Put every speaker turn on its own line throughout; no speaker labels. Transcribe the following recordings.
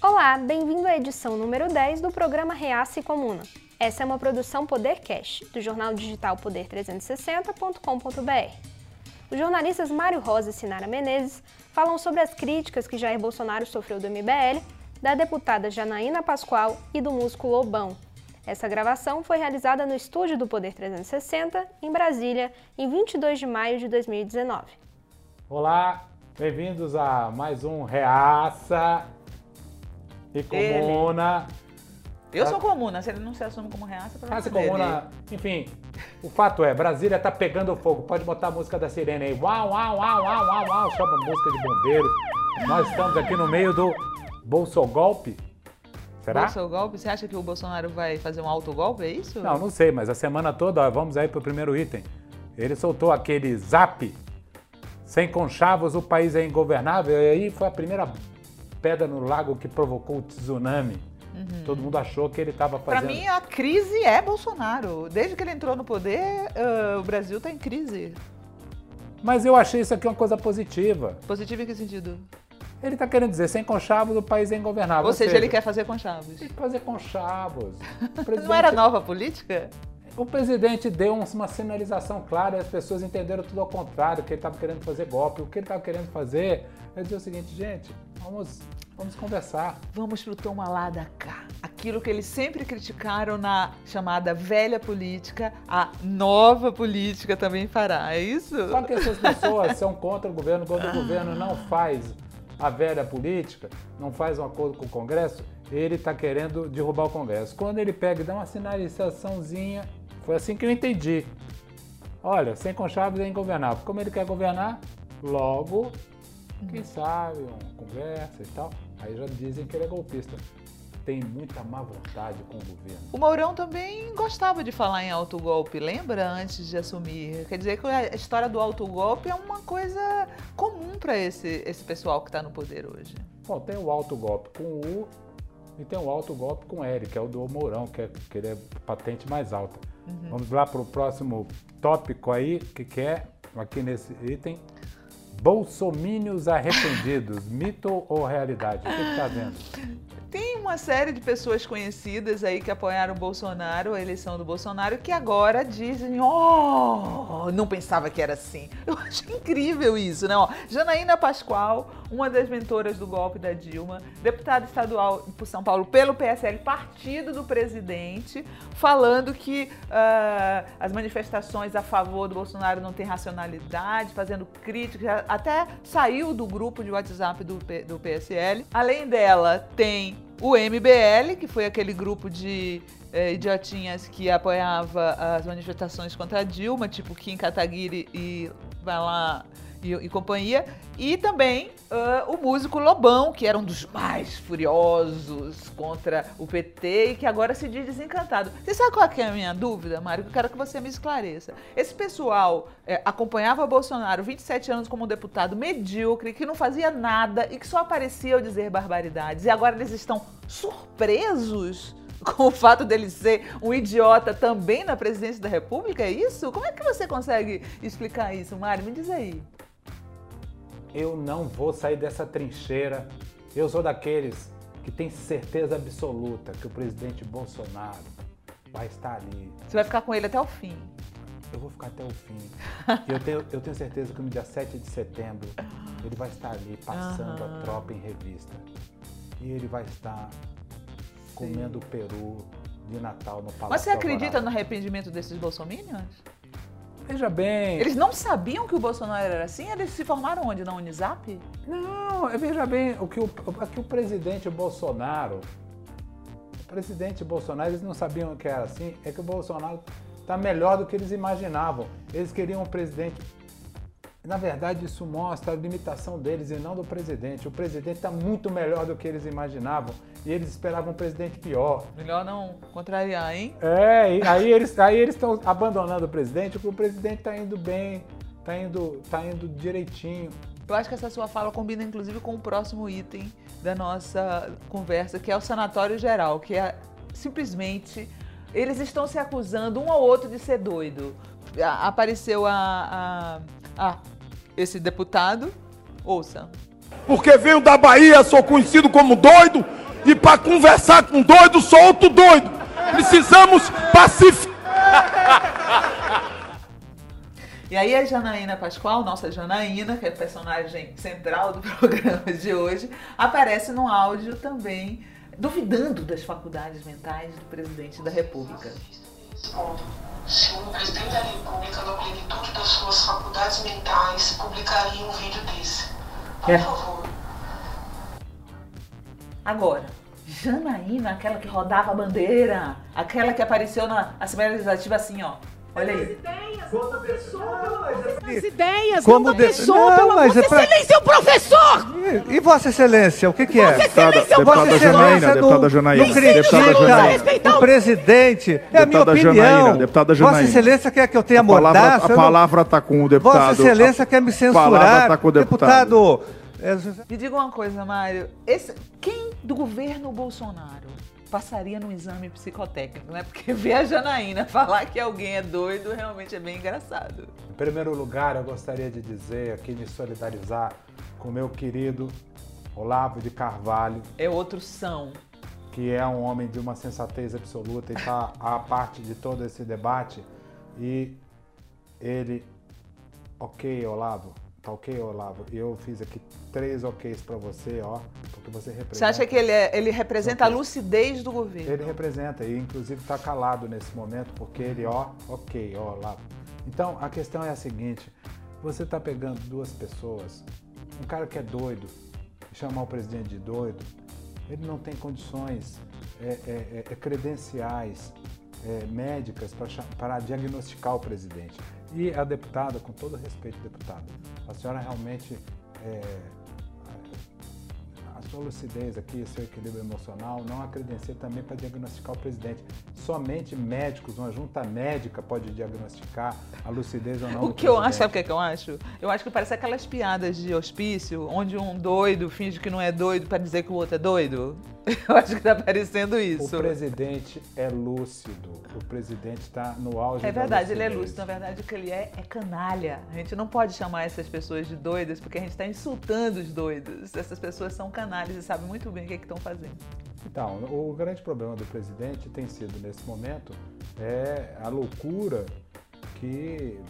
Olá, bem-vindo à edição número 10 do programa Reaça e Comuna. Essa é uma produção Podercast, do jornal digital poder360.com.br. Os jornalistas Mário Rosa e Sinara Menezes falam sobre as críticas que Jair Bolsonaro sofreu do MBL, da deputada Janaína Pascoal e do músico Lobão. Essa gravação foi realizada no estúdio do Poder 360, em Brasília, em 22 de maio de 2019.
Olá, bem-vindos a mais um Reaça e Comuna.
Eu sou comuna, se ele não se assume como reaça, pra
Reaça e Comuna, enfim, o fato é, Brasília tá pegando fogo. Pode botar a música da sirene aí. Uau, uau, uau, uau, uau, uau. Chama música de bombeiros. Nós estamos aqui no meio do Bolsogolpe. Será?
Bolsogolpe? Você acha que o Bolsonaro vai fazer um autogolpe, é isso?
Não, não sei, mas a semana toda, ó, vamos aí pro primeiro item. Ele soltou aquele zap, sem conchavos o país é ingovernável, e aí foi a primeira pedra no lago que provocou o tsunami. Todo mundo achou que ele estava fazendo...
mim, a crise é Bolsonaro. Desde que ele entrou no poder, ah, o Brasil tá em crise.
Mas eu achei isso aqui uma coisa positiva.
Positivo em que sentido?
Ele está querendo dizer, sem conchavos o país é ingovernável.
Ou seja, ele quer fazer com chaves.
Tem que fazer conchavos. Presidente,
Não era nova política?
O presidente deu um- uma sinalização clara e as pessoas entenderam tudo ao contrário, que ele estava querendo fazer golpe. O que ele estava querendo fazer é dizer o seguinte, gente, vamos, vamos conversar.
Vamos pro toma lá da cá. Aquilo que eles sempre criticaram na chamada velha política, a nova política também fará. É isso?
Só que essas pessoas são contra o governo, quando o governo não faz a velha política, não faz um acordo com o Congresso, ele está querendo derrubar o Congresso. Quando ele pega e dá uma sinalizaçãozinha, foi assim que eu entendi. Olha, sem conchaves é ingovernável. Como ele quer governar, logo, quem sabe, uma conversa e tal. Aí já dizem que ele é golpista. Tem muita má vontade com o governo.
O Mourão também gostava de falar em autogolpe, lembra? Antes de assumir. Quer dizer que a história do autogolpe é uma coisa comum para esse, esse pessoal que está no poder hoje.
Bom, tem o alto golpe com U e tem o alto golpe com L, que é o do Mourão, que, é, que ele é patente mais alta. Vamos lá para o próximo tópico aí, que, que é, aqui nesse item, Bolsomínios arrependidos, mito ou realidade? O que está vendo?
Uma série de pessoas conhecidas aí que apoiaram o Bolsonaro, a eleição do Bolsonaro, que agora dizem: Oh, não pensava que era assim. Eu acho incrível isso, né? Ó, Janaína Pascoal, uma das mentoras do golpe da Dilma, deputada estadual por São Paulo pelo PSL, partido do presidente, falando que ah, as manifestações a favor do Bolsonaro não têm racionalidade, fazendo críticas, até saiu do grupo de WhatsApp do, do PSL. Além dela, tem o MBL, que foi aquele grupo de eh, idiotinhas que apoiava as manifestações contra Dilma, tipo Kim Kataguiri e vai lá e, e companhia. E também ah, o músico Lobão, que era um dos mais furiosos contra o PT e que agora se diz desencantado. Você sabe qual é a minha dúvida, Mário? Eu quero que você me esclareça. Esse pessoal eh, acompanhava Bolsonaro 27 anos como um deputado medíocre, que não fazia nada e que só aparecia ao dizer barbaridades. E agora eles estão surpresos com o fato dele ser um idiota também na presidência da República? É isso? Como é que você consegue explicar isso, Mário? Me diz aí.
Eu não vou sair dessa trincheira. Eu sou daqueles que tem certeza absoluta que o presidente Bolsonaro vai estar ali.
Você vai ficar com ele até o fim.
Eu vou ficar até o fim. Eu tenho, eu tenho certeza que no dia 7 de setembro ele vai estar ali passando
Aham.
a tropa em revista. E ele vai estar comendo peru de Natal no Palácio
Mas você acredita
Alvorada.
no arrependimento desses bolsominions?
Veja bem.
Eles não sabiam que o Bolsonaro era assim? Eles se formaram onde? Na Unisap?
Não, veja bem, o que o, o que o presidente Bolsonaro. O presidente Bolsonaro, eles não sabiam que era assim, é que o Bolsonaro está melhor do que eles imaginavam. Eles queriam um presidente. Na verdade, isso mostra a limitação deles e não do presidente. O presidente está muito melhor do que eles imaginavam e eles esperavam um presidente pior.
Melhor não contrariar, hein?
É, e aí eles aí eles estão abandonando o presidente, porque o presidente está indo bem, está indo, tá indo direitinho.
Eu acho que essa sua fala combina inclusive com o próximo item da nossa conversa, que é o sanatório geral, que é simplesmente eles estão se acusando um ao outro de ser doido. Apareceu a, a, a esse deputado, ouça.
Porque venho da Bahia, sou conhecido como doido, E para conversar com doido, sou outro doido. Precisamos pacificar.
E aí a Janaína Pascoal, nossa Janaína, que é a personagem central do programa de hoje, aparece no áudio também duvidando das faculdades mentais do presidente da República.
Se o presidente da República, na plenitude das suas faculdades mentais, publicaria um vídeo desse. Por
É.
favor.
Agora, Janaína, aquela que rodava a bandeira, aquela que apareceu na Assembleia Legislativa assim, ó. Olha aí.
ideias,
Como
não
de-
pessoa,
Não, mas
Vossa
é pra-
Excelência, é o professor!
E, e Vossa Excelência, o que, que é?
Excelência,
Vossa
deputada Janaína,
não,
deputada Janaína,
não
deputada
critica
Janaína.
o presidente. É a minha
Deputada
opinião.
Janaína, deputada
Vossa
Janaína.
Excelência quer que eu tenha
A palavra,
mordaça?
a palavra tá com o deputado.
Vossa Excelência
a
quer me
palavra
censurar.
tá com o deputado.
é, José-
Me diga uma coisa, Mário. Esse, quem do governo Bolsonaro passaria no exame psicotécnico, né? Porque ver a Janaína falar que alguém é doido realmente é bem engraçado.
Em primeiro lugar, eu gostaria de dizer aqui, me solidarizar com meu querido Olavo de Carvalho,
É outro são.
que é um homem de uma sensatez absoluta e está à parte de todo esse debate. E ele, ok, Olavo, tá ok, Olavo. Eu fiz aqui três oks para você, ó, porque você representa.
Você acha que ele, é- ele representa a lucidez do governo?
Ele representa e inclusive está calado nesse momento porque ele, ó, ok, ó, lá. Então a questão é a seguinte: você está pegando duas pessoas, um cara que é doido, chamar o presidente de doido, ele não tem condições é, é, é, é, credenciais é, médicas para diagnosticar o presidente. E a deputada, com todo respeito, deputada, a senhora realmente é, sua lucidez aqui, seu equilíbrio emocional, não a credencia também para diagnosticar o presidente. Somente médicos, uma junta médica pode diagnosticar a lucidez ou não
O que eu
presidente.
acho, sabe o que, é que eu acho? Eu acho que parece aquelas piadas de hospício, onde um doido finge que não é doido para dizer que o outro é doido. Eu acho que tá parecendo
O
isso.
presidente é lúcido. O presidente está no auge
É
da
verdade, ele é lúcido. Na verdade, o que ele é é canalha. A gente não pode chamar essas pessoas de doidas porque a gente está insultando os doidos. Essas pessoas são canalhas e sabem muito bem o que é estão fazendo.
Então, o grande problema do presidente tem sido, nesse momento, é a loucura que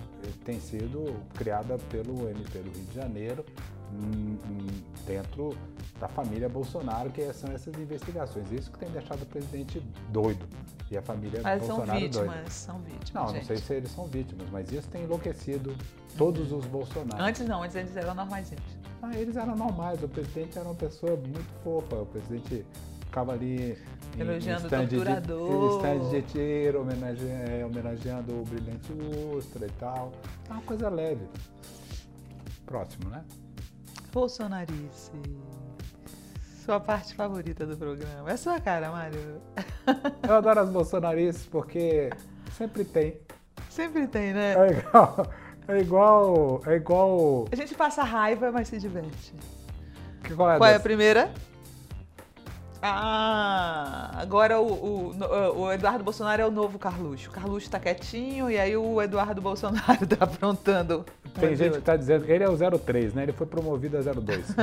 tem sido criada pelo MP do Rio de Janeiro hum, hum, dentro da família Bolsonaro, que são essas investigações. Isso que tem deixado o presidente doido e a família
Mas são
Bolsonaro
vítimas,
doida.
são vítimas.
Não, não
gente.
sei se eles são vítimas, mas isso tem enlouquecido todos os Bolsonaros.
Antes não, antes eles eram normaizinhos.
Ah, eles eram normais, o presidente era uma pessoa muito fofa, o presidente ficava ali
Elogiando o torturador.
stand de tiro, homenage- é, homenageando o brilhante Ustra e tal. É uma coisa leve. Próximo, né?
Bolsonarice. Sua parte favorita do programa. É sua cara, Mário.
Eu adoro as bolsonaristas porque sempre tem.
Sempre tem, né?
É igual. É igual. É igual.
A gente passa raiva, mas se diverte.
que- Qual é, a
Qual é a primeira? Ah, agora o, o- o Eduardo Bolsonaro é o novo Carluxo. O Carluxo tá quietinho e aí o Eduardo Bolsonaro tá aprontando.
Tem gente que tá dizendo. Ele é o 03, né? Ele foi promovido a 02.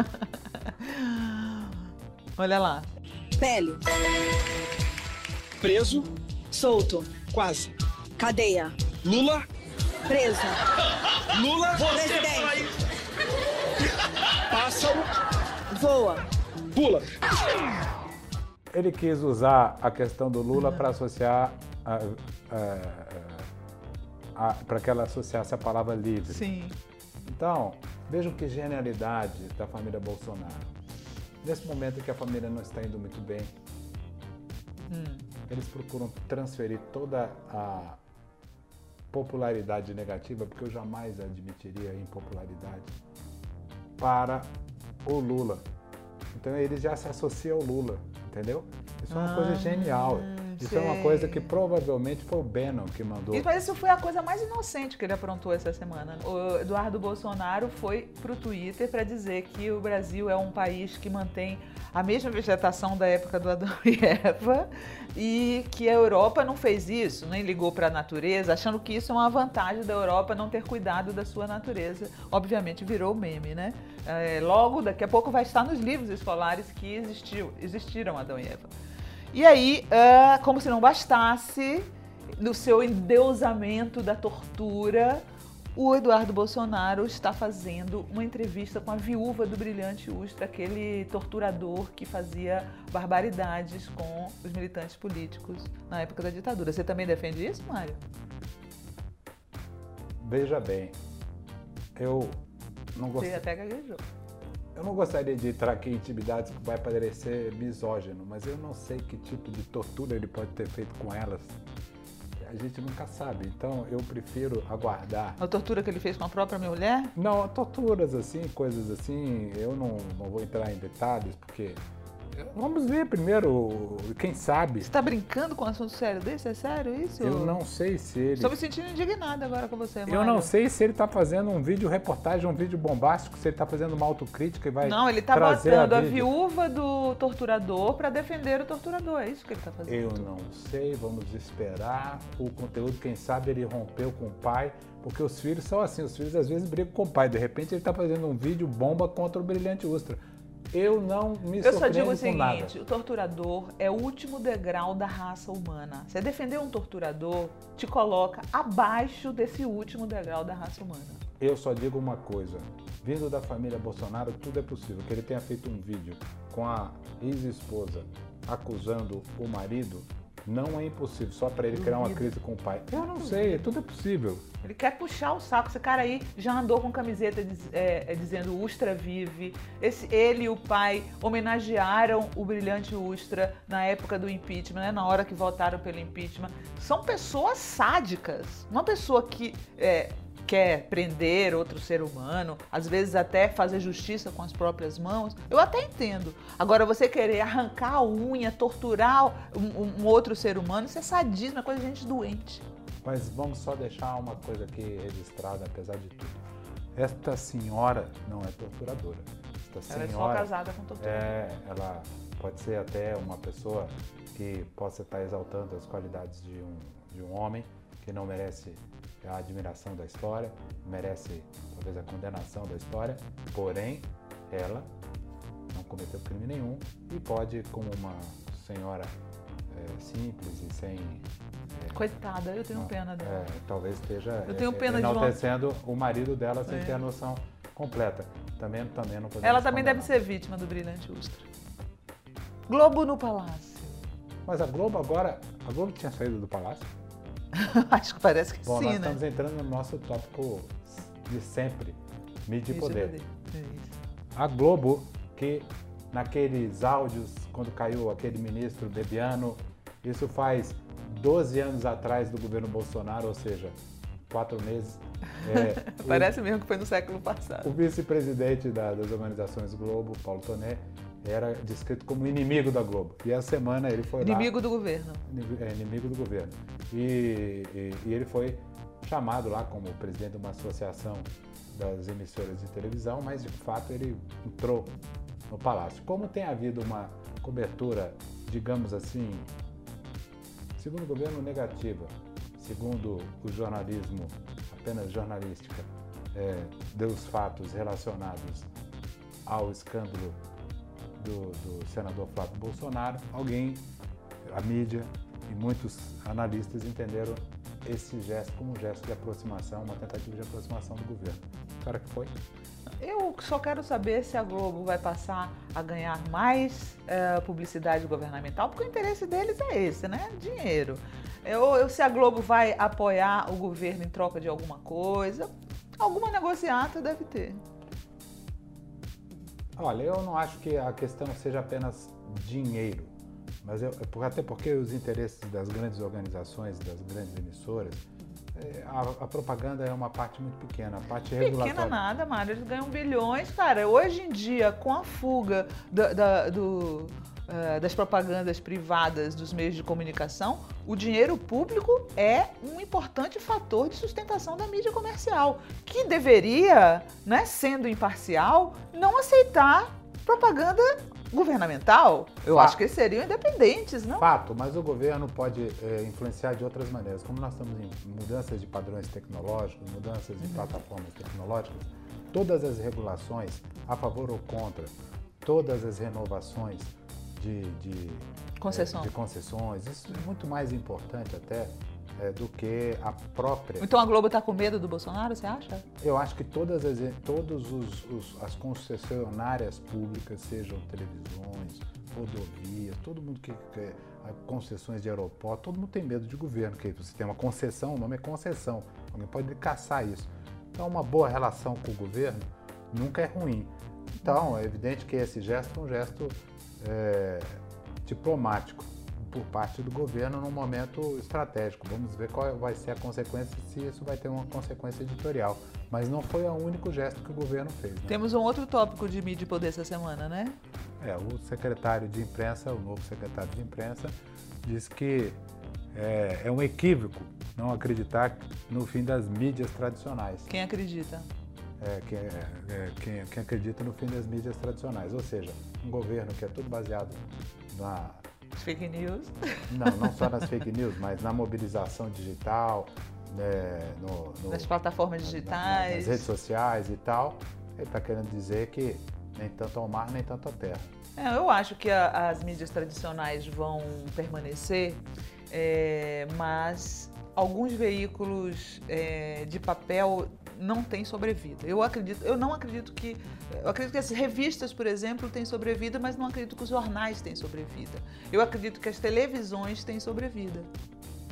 Olha lá.
Pele.
Preso,
Solto.
quase.
Cadeia.
Lula,
Preso.
Lula,
Presidente.
pássaro,
Voa.
pula.
ele quis usar a questão do Lula para associar para que ela associasse a palavra livre.
Sim.
Então, vejam que genialidade da família Bolsonaro. Nesse momento em que a família não está indo muito bem, eles procuram transferir toda a popularidade negativa, porque eu jamais admitiria impopularidade, para o Lula. Então eles já se associam ao Lula, entendeu? Isso é uma coisa genial. Isso é uma coisa que provavelmente foi o Bannon que mandou.
Mas isso foi a coisa mais inocente que ele aprontou essa semana. O Eduardo Bolsonaro foi pro Twitter para dizer que o Brasil é um país que mantém a mesma vegetação da época do Adão e Eva e que a Europa não fez isso, nem ligou para a natureza, achando que isso é uma vantagem da Europa não ter cuidado da sua natureza. Obviamente virou meme, né? É, logo, daqui a pouco vai estar nos livros escolares que existiu, existiram Adão e Eva. E aí, ah, como se não bastasse, no seu endeusamento da tortura, o Eduardo Bolsonaro está fazendo uma entrevista com a viúva do brilhante Ustra, aquele torturador que fazia barbaridades com os militantes políticos na época da ditadura. Você também defende isso, Mário?
Veja bem, eu não
Você
gostei.
até gaguejou.
Eu não gostaria de entrar aqui em intimidades que vai parecer misógino, mas eu não sei que tipo de tortura ele pode ter feito com elas. A gente nunca sabe, então eu prefiro aguardar.
A tortura que ele fez com a própria mulher?
Não, torturas assim, coisas assim, eu não, não vou entrar em detalhes, porque. Vamos ver primeiro, quem sabe.
Você tá brincando com um assunto sério desse? É sério isso?
Eu não sei se ele.
Estou me sentindo indignada agora com você, Mário.
Eu não sei se ele está fazendo um vídeo reportagem, um vídeo bombástico, se ele está fazendo uma autocrítica e vai.
Não, ele tá botando a,
vídeo.
viúva do torturador para defender o torturador. É isso que ele tá fazendo.
Eu não sei, vamos esperar. O conteúdo, quem sabe, ele rompeu com o pai, porque os filhos são assim, os filhos às vezes brigam com o pai. De repente ele está fazendo um vídeo bomba contra o Brilhante Ustra. Eu não me
Eu só digo o
com nada.
seguinte, o torturador é o último degrau da raça humana. Você defender um torturador te coloca abaixo desse último degrau da raça humana.
Eu só digo uma coisa. Vindo da família Bolsonaro, tudo é possível. Que ele tenha feito um vídeo com a ex-esposa acusando o marido, não é impossível. Só para ele criar uma crise com o pai. Eu não sei, tudo é possível.
Ele quer puxar o saco. Esse cara aí já andou com camiseta é, é, dizendo Ustra vive. Esse, ele e o pai homenagearam o brilhante Ustra na época do impeachment, né, na hora que votaram pelo impeachment. São pessoas sádicas. Uma pessoa que é, quer prender outro ser humano, às vezes até fazer justiça com as próprias mãos, eu até entendo. Agora, você querer arrancar a unha, torturar um, um- outro ser humano, isso é sadismo, é coisa de gente doente.
Mas vamos só deixar uma coisa aqui registrada, apesar de tudo. Esta senhora não é torturadora. Esta
Ela é só
senhora
casada com torturador.
é, ela pode ser até uma pessoa que possa estar exaltando as qualidades de um, de um homem que não merece a admiração da história, merece talvez a condenação da história, porém ela não cometeu crime nenhum e pode, como uma senhora é, simples e sem
Coitada, eu tenho pena dela.
é, talvez esteja
Eu tenho
é,
pena de uma-
enaltecendo o marido dela sem
É.
ter a noção completa. Também, também não
Ela também deve ser vítima do brilhante Ustra. Globo no Palácio.
Mas a Globo agora, a Globo tinha saído do palácio?
Acho que parece que
Bom,
sim,
nós
né?
estamos entrando no nosso tópico de sempre, mídia e poder.
poder. É isso.
A Globo, que naqueles áudios, quando caiu aquele ministro Bebiano, isso faz 12 anos atrás do governo Bolsonaro, ou seja, quatro meses. é, o-
Parece mesmo que foi no século passado.
O vice-presidente da- das organizações Globo, Paulo Toné, era descrito como inimigo da Globo. E essa semana ele foi lá...
Inimigo do governo.
É, inimigo do governo. E, e- e ele foi chamado lá como presidente de uma associação das emissoras de televisão, mas de fato ele entrou no palácio. Como tem havido uma cobertura, digamos assim, segundo o governo, negativa, segundo o jornalismo, apenas jornalística, é, dos fatos relacionados ao escândalo do, do senador Flávio Bolsonaro, alguém, a mídia e muitos analistas entenderam esse gesto como um gesto de aproximação, uma tentativa de aproximação do governo. Será que foi?
Eu só quero saber se a Globo vai passar a ganhar mais eh, publicidade governamental, porque o interesse deles é esse, né? Dinheiro. Eu- se a Globo vai apoiar o governo em troca de alguma coisa, alguma negociata deve ter.
Olha, eu não acho que a questão seja apenas dinheiro, mas eu, até porque os interesses das grandes organizações, das grandes emissoras, é, a, a propaganda é uma parte muito pequena, a parte
Pequena
regulatória.
nada, Mário. Eles ganham bilhões, cara. Hoje em dia, com a fuga da- da- do, eh, das propagandas privadas dos meios de comunicação, o dinheiro público é um importante fator de sustentação da mídia comercial, que deveria, né, sendo imparcial, não aceitar propaganda governamental. Eu
Fato.
acho que eles seriam independentes, não?
Fato, mas o governo pode é, influenciar de outras maneiras. Como nós estamos em mudanças de padrões tecnológicos, mudanças de plataformas tecnológicas, todas as regulações, a favor ou contra, todas as renovações de, de,
Concessão.
de concessões, isso é muito mais importante até é, do que a própria.
Então a Globo está com medo do Bolsonaro, você acha?
Eu acho que todas as, todos os, os- as concessionárias públicas, sejam televisões, rodovias, todo mundo que quer concessões de aeroporto, todo mundo tem medo de governo, que você tem uma concessão, o nome é concessão. Alguém pode caçar isso. Então uma boa relação com o governo nunca é ruim. Então é evidente que esse gesto é um gesto é, diplomático por parte do governo num momento estratégico. Vamos ver qual vai ser a consequência, se isso vai ter uma consequência editorial. Mas não foi o único gesto que o governo fez. né?
Temos um outro tópico de mídia e poder essa semana, né?
É, o secretário de imprensa, o novo secretário de imprensa, diz que é, é um equívoco não acreditar no fim das mídias tradicionais.
Quem acredita?
É, quem, é, é, quem- quem acredita no fim das mídias tradicionais. Ou seja, um governo que é tudo baseado na,
Fake news.
não, não só nas fake news, mas na mobilização digital, né, no, no-
Das plataformas
na-
digitais.
nas redes sociais e tal. Ele está querendo dizer que nem tanto ao mar, nem tanto à terra.
É, eu acho que a- as mídias tradicionais vão permanecer, é, mas alguns veículos é, de papel não têm sobrevida. Eu acredito, eu não acredito que, eu acredito que as revistas, por exemplo, têm sobrevida, mas não acredito que os jornais têm sobrevida. Eu acredito que as televisões têm sobrevida.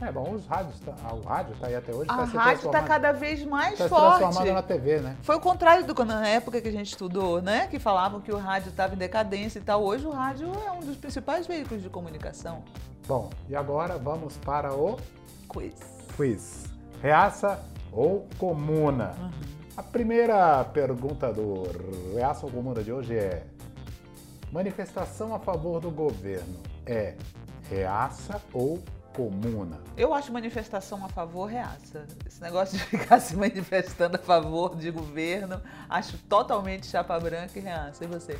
É bom, os rádios, tá- ah, o rádio está aí até hoje.
A
tá
rádio está cada vez mais
tá
forte.
transformando na TV, né?
Foi o contrário do quando na época que a gente estudou, né? Que falavam que o rádio estava em decadência e tal. Hoje o rádio é um dos principais veículos de comunicação.
Bom, e agora vamos para o
Quiz.
quiz. Reaça ou comuna? A primeira pergunta do Reaça ou comuna de hoje é: manifestação a favor do governo é reaça ou comuna?
Eu acho manifestação a favor reaça. Esse negócio de ficar se manifestando a favor de governo, acho totalmente chapa branca e reaça. E você?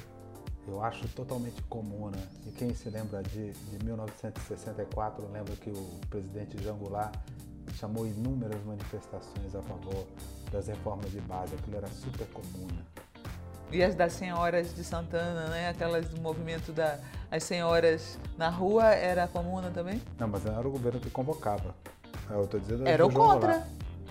Eu acho totalmente comuna. E quem se lembra de, de 1964 lembra que o presidente Jean Goulart chamou inúmeras manifestações a favor das reformas de base. Aquilo era super comuna.
E as das senhoras de Santana, né? Aquelas do movimento das as senhoras na rua, era comuna também?
Não, mas não era o governo que convocava. Eu tô dizendo
Era o
João
contra.
Goulart.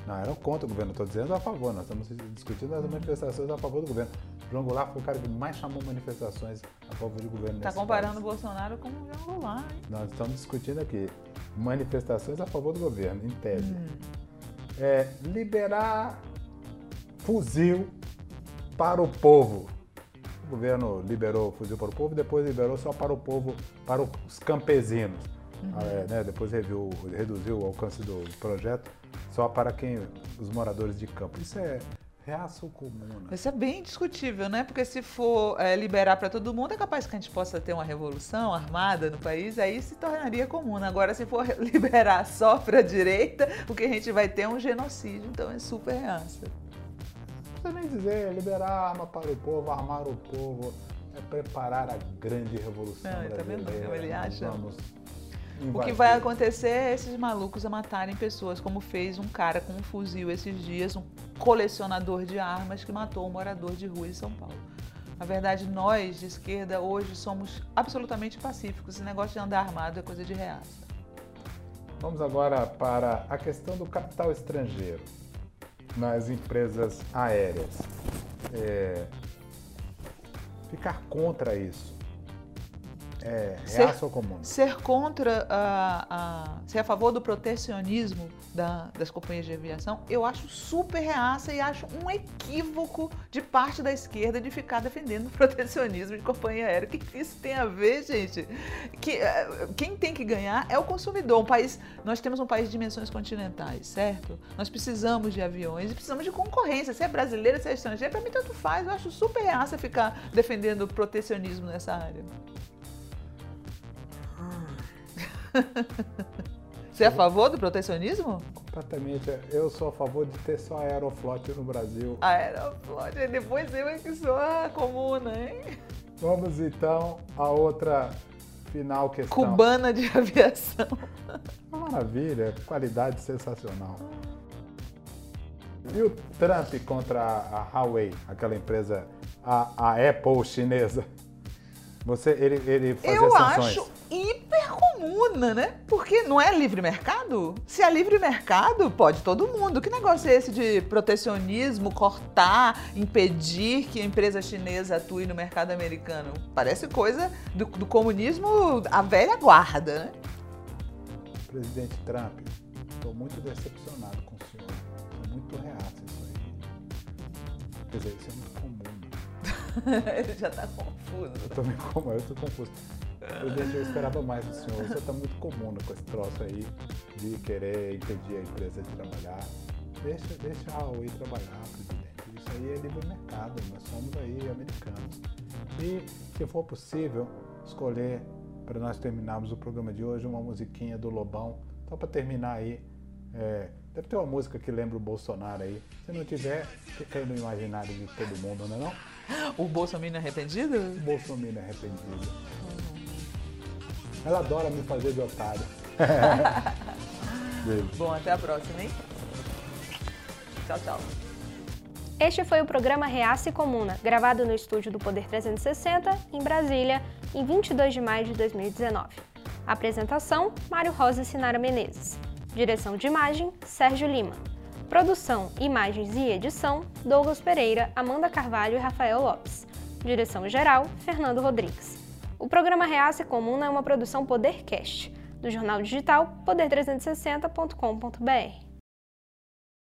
Não, era o contra o governo. Estou dizendo a favor. Nós estamos discutindo as manifestações a favor do governo. João Goulart foi o cara que mais chamou manifestações a favor do governo.
Tá
nesse
comparando o
país.
Bolsonaro com o Jean Goulart, hein?
Nós estamos discutindo aqui manifestações a favor do governo, em tese.
Hum.
É liberar fuzil para o povo. O governo liberou fuzil para o povo, depois liberou só para o povo, para os campesinos.
Uhum.
Ah, é, né, Depois reviu, reduziu o alcance do projeto só para quem os moradores de campo. Isso é reaça ou comuna?
Isso é bem discutível, né? Porque se for é, liberar para todo mundo, é capaz que a gente possa ter uma revolução armada no país, aí se tornaria comum. Agora, se for liberar só para a direita, o que a gente vai ter é um genocídio, então é super reaça.
Não precisa nem dizer liberar arma para o povo, armar o povo, é preparar a grande revolução
Não, tá vendo
brasileira.
como ele acha?
vamos
O que vai acontecer é esses malucos a matarem pessoas, como fez um cara com um fuzil esses dias, um colecionador de armas que matou um morador de rua em São Paulo. Na verdade, nós de esquerda hoje somos absolutamente pacíficos. Esse negócio de andar armado é coisa de reaça.
Vamos agora para a questão do capital estrangeiro nas empresas aéreas. É, ficar contra isso é
Ser-
comum?
Ser contra a, a- ser a favor do protecionismo da- das companhias de aviação, eu acho super reaça e acho um equívoco de parte da esquerda de ficar defendendo o protecionismo de companhia aérea. O que isso tem a ver, gente? Que, eh, quem tem que ganhar é o consumidor. Um país, nós temos um país de dimensões continentais, certo? Nós precisamos de aviões e precisamos de concorrência. Se é brasileira, se é estrangeira, para mim tanto faz. Eu acho super reaça ficar defendendo o protecionismo nessa área. Você é a favor do protecionismo?
Completamente. Eu sou a favor de ter só aeroflot no Brasil.
Aeroflot, depois eu é que sou a comuna, hein?
Vamos então a outra final questão.
Cubana de aviação.
Maravilha, qualidade sensacional. E o Trump contra a Huawei, aquela empresa, a, a Apple chinesa? Você, ele, ele fazia
Eu
sanções.
acho hiper comuna, né? Porque não é livre mercado? Se é livre mercado, pode todo mundo. Que negócio é esse de protecionismo, cortar, impedir que a empresa chinesa atue no mercado americano? Parece coisa do, do comunismo à velha guarda, né?
Presidente Trump, estou muito decepcionado com o senhor. Estou muito reaço a isso aí. Quer dizer, isso é muito comum.
Ele já tá confuso.
Eu como, eu tô confuso. Presidente, eu esperava mais do senhor. O senhor tá muito comum com esse troço aí de querer impedir a empresa de trabalhar. Deixa, deixa a Huawei trabalhar, presidente. Isso aí é livre mercado, nós somos aí americanos. E, se for possível, escolher, para nós terminarmos o programa de hoje, uma musiquinha do Lobão, só para terminar aí. É, deve ter uma música que lembra o Bolsonaro aí. Se não tiver, fica aí no imaginário de todo mundo, não é não?
O Bolsonaro arrependido?
O Bolsonaro é arrependido. Ela adora me fazer de otário. Beijo.
Bom, até a próxima, hein? Tchau, tchau.
Este foi o programa Reaça e Comuna, gravado no estúdio do Poder 360, em Brasília, em 22 de maio de 2019. Apresentação: Mário Rosa e Sinara Menezes. Direção de imagem: Sérgio Lima. Produção, imagens e edição: Douglas Pereira, Amanda Carvalho e Rafael Lopes. Direção geral: Fernando Rodrigues. O programa Reaça e Comuna é uma produção Podercast, do jornal digital poder360.com.br.